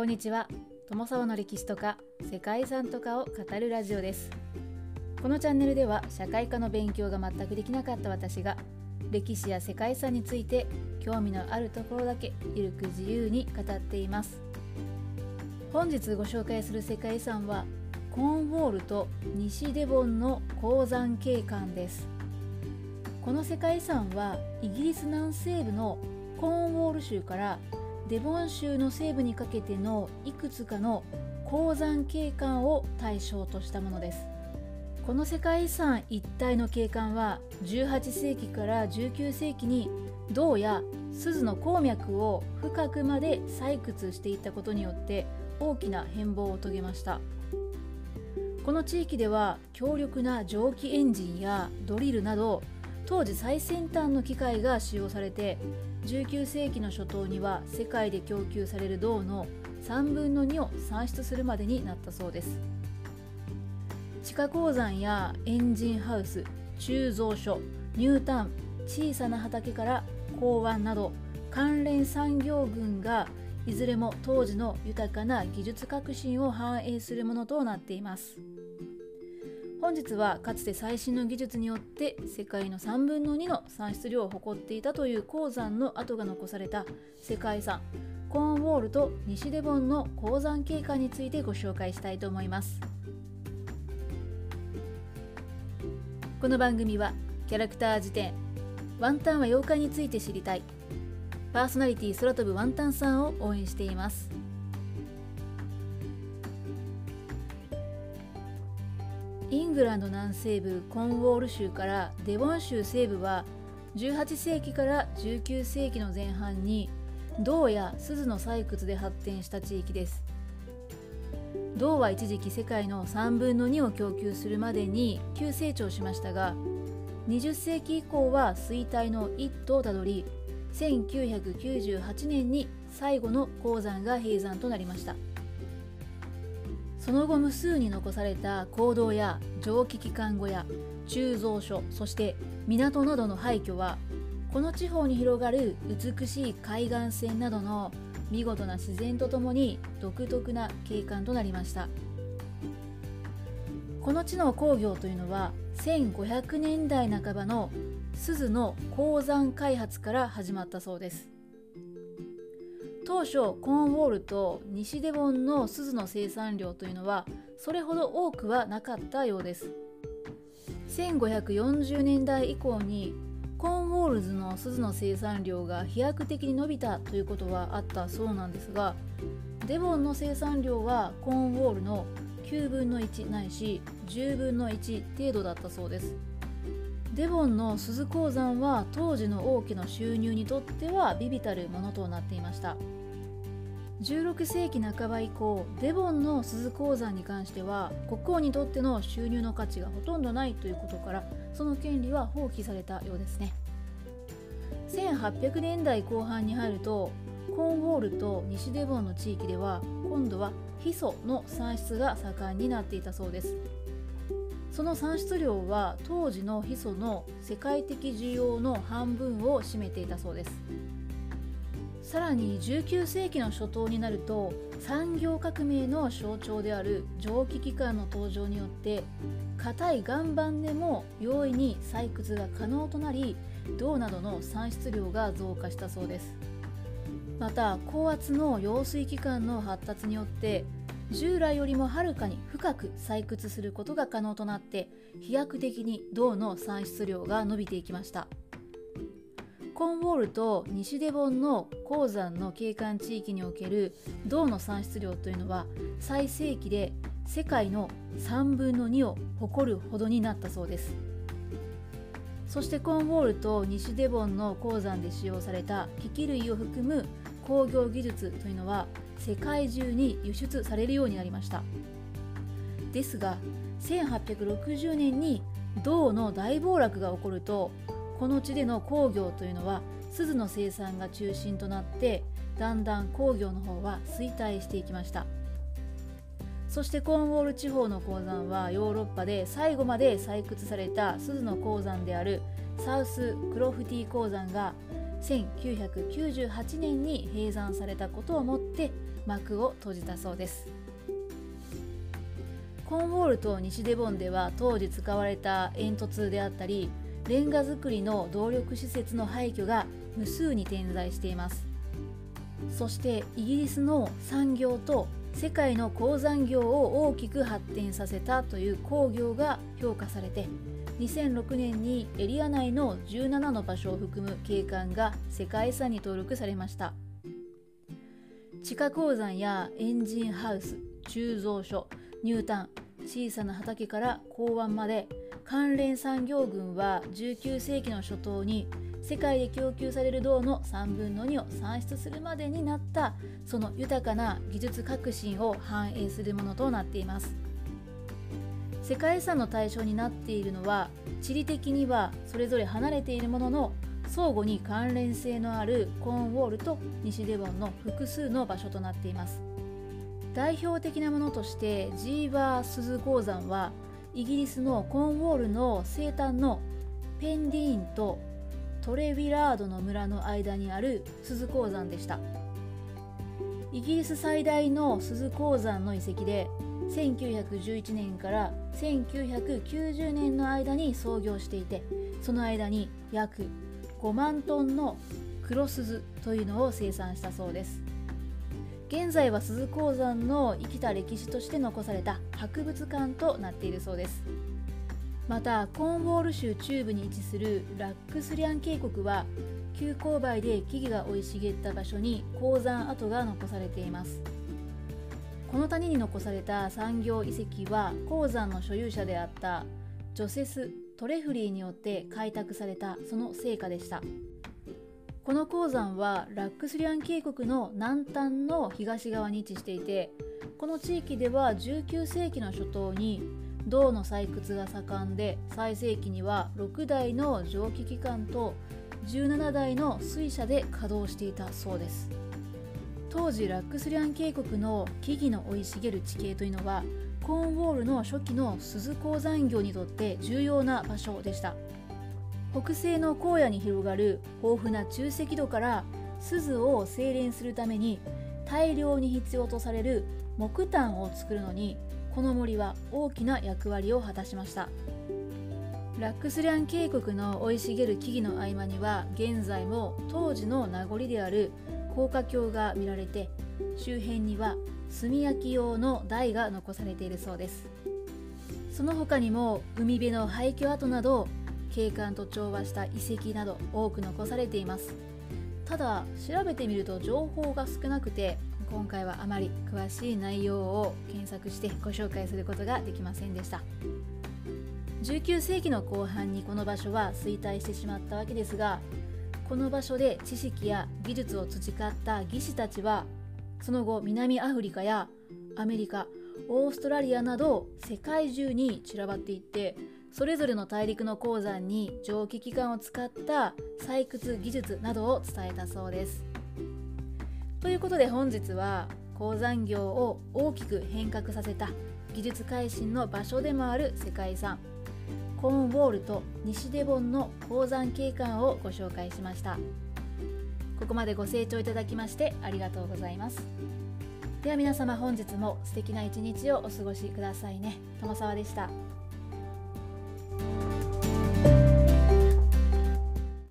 こんにちは。友沢の歴史とか世界遺産とかを語るラジオです。このチャンネルでは社会科の勉強が全くできなかった私が歴史や世界遺産について興味のあるところだけゆるく自由に語っています。本日ご紹介する世界遺産はコーンウォールと西デボンの鉱山景観です。この世界遺産はイギリス南西部のコーンウォール州からデボン州の西部にかけてのいくつかの鉱山景観を対象としたものです。この世界遺産一帯の景観は18世紀から19世紀に銅や錫の鉱脈を深くまで採掘していったことによって大きな変貌を遂げました。この地域では強力な蒸気エンジンやドリルなど当時最先端の機械が使用されて19世紀の初頭には世界で供給される銅の3分の2を産出するまでになったそうです。地下鉱山やエンジンハウス鋳造所乳炭小さな畑から港湾など関連産業群がいずれも当時の豊かな技術革新を反映するものとなっています。本日はかつて最新の技術によって世界の3分の2の産出量を誇っていたという鉱山の跡が残された世界遺産コーンウォールと西デボンの鉱山景観についてご紹介したいと思います。この番組はキャラクター辞典ワンタンは妖怪について知りたい。パーソナリティ空飛ぶワンタンさんを応援しています。ングランド南西部コンウォール州からデボン州西部は18世紀から19世紀の前半に銅や錫の採掘で発展した地域です。銅は一時期世界の3分の2を供給するまでに急成長しましたが20世紀以降は衰退の一途をたどり1998年に最後の鉱山が閉山となりました。その後無数に残された坑道や蒸気機関小屋鋳造所そして港などの廃墟はこの地方に広がる美しい海岸線などの見事な自然とともに独特な景観となりました。この地の工業というのは1500年代半ばの錫の鉱山開発から始まったそうです。当初コーンウォールと西デボンの錫の生産量というのはそれほど多くはなかったようです。1540年代以降にコーンウォールズの錫の生産量が飛躍的に伸びたということはあったそうなんですがデボンの生産量はコーンウォールの9分の1ないし10分の1程度だったそうです。デボンの鈴鉱山は当時の王家の収入にとっては微々たるものとなっていました。16世紀半ば以降デボンの鈴鉱山に関しては国王にとっての収入の価値がほとんどないということからその権利は放棄されたようですね。1800年代後半に入るとコーンウォールと西デボンの地域では今度はヒ素の産出が盛んになっていたそうです。その産出量は当時のヒ素の世界的需要の半分を占めていたそうです。さらに19世紀の初頭になると産業革命の象徴である蒸気機関の登場によって硬い岩盤でも容易に採掘が可能となり銅などの産出量が増加したそうです。また高圧の揚水機関の発達によって従来よりもはるかに深く採掘することが可能となって飛躍的に銅の産出量が伸びていきました。コンウォールと西デボンの鉱山の景観地域における銅の産出量というのは最盛期で世界の3分の2を誇るほどになったそうです。そしてコンウォールと西デボンの鉱山で使用された機器類を含む工業技術というのは世界中に輸出されるようになりました。ですが1860年に銅の大暴落が起こるとこの地での工業というのは錫の生産が中心となってだんだん工業の方は衰退していきました。そしてコーンウォール地方の鉱山はヨーロッパで最後まで採掘された錫の鉱山であるサウスクロフティ鉱山が1998年に閉山されたことをもって幕を閉じたそうです。コーンウォールと西デボンでは当時使われた煙突であったりレンガ造りの動力施設の廃墟が無数に点在しています。そしてイギリスの産業と世界の鉱山業を大きく発展させたという工業が評価されて2006年にエリア内の17の場所を含む景観が世界遺産に登録されました。地下鉱山やエンジンハウス鋳造所ニュータン小さな畑から港湾まで関連産業群は19世紀の初頭に世界で供給される銅の3分の2を産出するまでになったその豊かな技術革新を反映するものとなっています。世界遺産の対象になっているのは地理的にはそれぞれ離れているものの相互に関連性のあるコーンウォールと西デボンの複数の場所となっています。代表的なものとしてジーバー鈴鉱山はイギリスのコーンウォールの西端のペンディーンとトレヴィラードの村の間にある鈴鉱山でした。イギリス最大の鈴鉱山の遺跡で1911年から1990年の間に創業していてその間に約5万トンの黒鈴というのを生産したそうです。現在は鈴鉱山の生きた歴史として残された博物館となっているそうです。またコーンウォール州中部に位置するラックスリャン渓谷は急勾配で木々が生い茂った場所に鉱山跡が残されています。この谷に残された産業遺跡は鉱山の所有者であったジョセス・トレフリーによって開拓されたその成果でした。この鉱山はラックスリアン渓谷の南端の東側に位置していてこの地域では19世紀の初頭に銅の採掘が盛んで最盛期には6台の蒸気機関と17台の水車で稼働していたそうです。当時ラックスリアン渓谷の木々の生い茂る地形というのはコーンウォールの初期の鈴鉱山業にとって重要な場所でした。北西の荒野に広がる豊富な中赤土から鈴を精錬するために大量に必要とされる木炭を作るのにこの森は大きな役割を果たしました。ラックスリャン渓谷の生い茂る木々の合間には現在も当時の名残である高架橋が見られて周辺には炭焼き用の台が残されているそうです。その他にも海辺の廃墟跡など景観と調和した遺跡など多く残されています。ただ調べてみると情報が少なくて今回はあまり詳しい内容を検索してご紹介することができませんでした。19世紀の後半にこの場所は衰退してしまったわけですがこの場所で知識や技術を培った技師たちはその後南アフリカやアメリカオーストラリアなど世界中に散らばっていってそれぞれの大陸の鉱山に蒸気機関を使った採掘技術などを伝えたそうです。ということで本日は鉱山業を大きく変革させた技術改新の場所でもある世界遺産コーンウォールと西デボンの鉱山景観をご紹介しました。ここまでご清聴いただきましてありがとうございます。では皆様本日も素敵な一日をお過ごしくださいね。友沢でした。